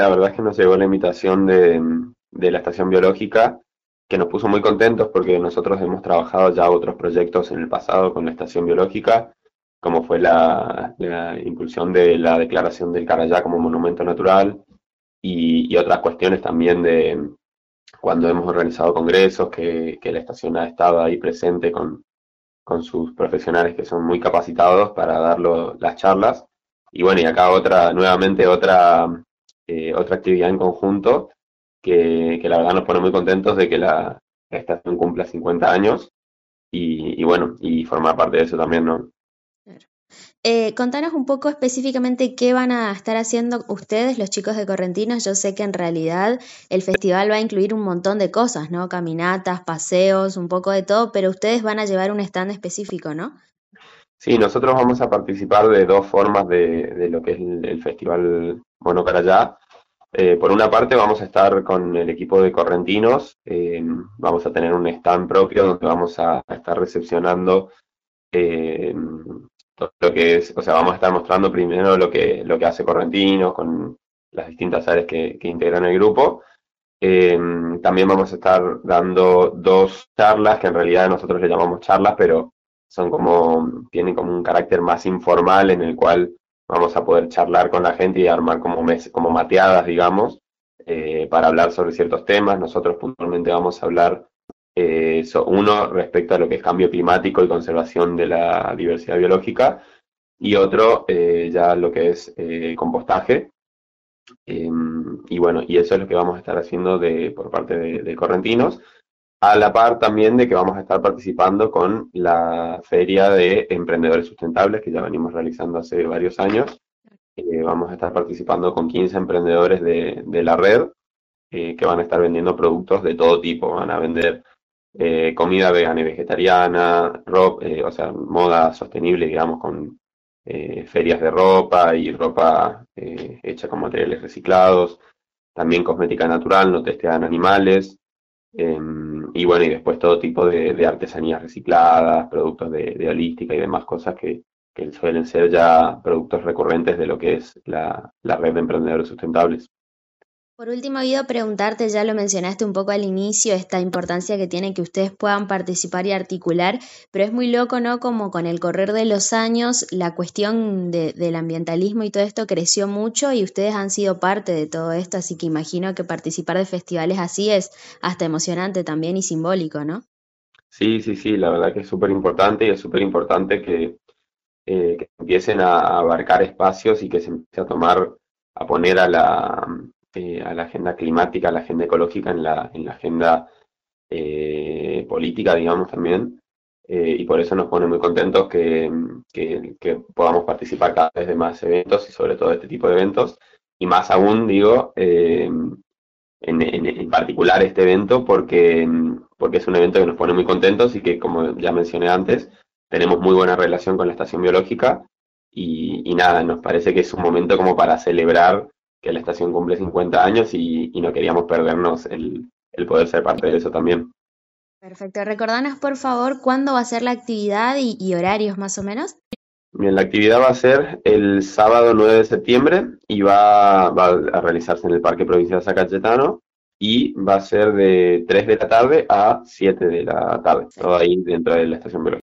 La verdad es que nos llegó la invitación de, de la estación biológica, que nos puso muy contentos porque nosotros hemos trabajado ya otros proyectos en el pasado con la estación biológica, como fue la, la impulsión de la declaración del Carayá como monumento natural y, y otras cuestiones también de cuando hemos organizado congresos, que, que la estación ha estado ahí presente con, con sus profesionales que son muy capacitados para dar las charlas. Y bueno, y acá otra, nuevamente otra, eh, otra actividad en conjunto que, que, la verdad nos pone muy contentos de que la, estación cumpla 50 años y, y, bueno, y formar parte de eso también, ¿no? Eh, contanos un poco específicamente qué van a estar haciendo ustedes, los chicos de Correntinos. Yo sé que en realidad el festival va a incluir un montón de cosas, ¿no? Caminatas, paseos, un poco de todo, pero ustedes van a llevar un stand específico, ¿no? Sí, nosotros vamos a participar de dos formas de, de lo que es el, el Festival Monocarayá. Eh, por una parte vamos a estar con el equipo de Correntinos, eh, vamos a tener un stand propio donde vamos a, estar recepcionando eh, lo que es, o sea, vamos a estar mostrando primero lo que, lo que hace Correntino con las distintas áreas que, que integran el grupo. Eh, también vamos a estar dando dos charlas, que en realidad nosotros le llamamos charlas, pero son como, tienen como un carácter más informal en el cual vamos a poder charlar con la gente y armar como, mes, como mateadas, digamos, eh, para hablar sobre ciertos temas. Nosotros puntualmente vamos a hablar eh, uno respecto a lo que es cambio climático y conservación de la diversidad biológica, y otro eh, ya lo que es eh, compostaje. Em, y bueno, y eso es lo que vamos a estar haciendo de, por parte de, Correntinos, a la par también de que vamos a estar participando con la Feria de Emprendedores Sustentables, que ya venimos realizando hace varios años. Eh, vamos a estar participando con 15 emprendedores de, de la red, que van a estar vendiendo productos de todo tipo. Van a vender eh, comida vegana y vegetariana, ropa, eh, o sea, moda sostenible, digamos, con eh, ferias de ropa y ropa eh, hecha con materiales reciclados, también cosmética natural, no testeada animales, em, y bueno, y después todo tipo de, artesanías recicladas, productos de, de, holística y demás cosas que, que, suelen ser ya productos recurrentes de lo que es la, la red de emprendedores sustentables. Por último, Guido, preguntarte, ya lo mencionaste un poco al inicio, esta importancia que tiene que ustedes puedan participar y articular, pero es muy loco, ¿no? Como con el correr de los años, la cuestión de, del ambientalismo y todo esto creció mucho y ustedes han sido parte de todo esto, así que imagino que participar de festivales así es hasta emocionante también y simbólico, ¿no? Sí, sí, sí, la verdad que es súper importante y es súper importante que, eh, que empiecen a abarcar espacios y que se empiece a tomar, a poner a la eh, a la agenda climática, a la agenda ecológica, en la, en la agenda eh, política, digamos, también. Eh, y por eso nos pone muy contentos que, que, podamos participar cada vez de más eventos y sobre todo este tipo de eventos. Y más aún, digo, eh, en, en, en, particular este evento porque, porque es un evento que nos pone muy contentos y que, como ya mencioné antes, tenemos muy buena relación con la estación biológica y, y nada, nos parece que es un momento como para celebrar que la estación cumple 50 años y, y no queríamos perdernos el, el, poder ser parte de eso también. Perfecto. Recordanos, por favor, cuándo va a ser la actividad y, y, horarios más o menos. Bien, la actividad va a ser el sábado 9 de septiembre y va, va a realizarse en el Parque Provincial Zacachetano y va a ser de 3 de la tarde a 7 de la tarde, todo ahí dentro de la estación biológica.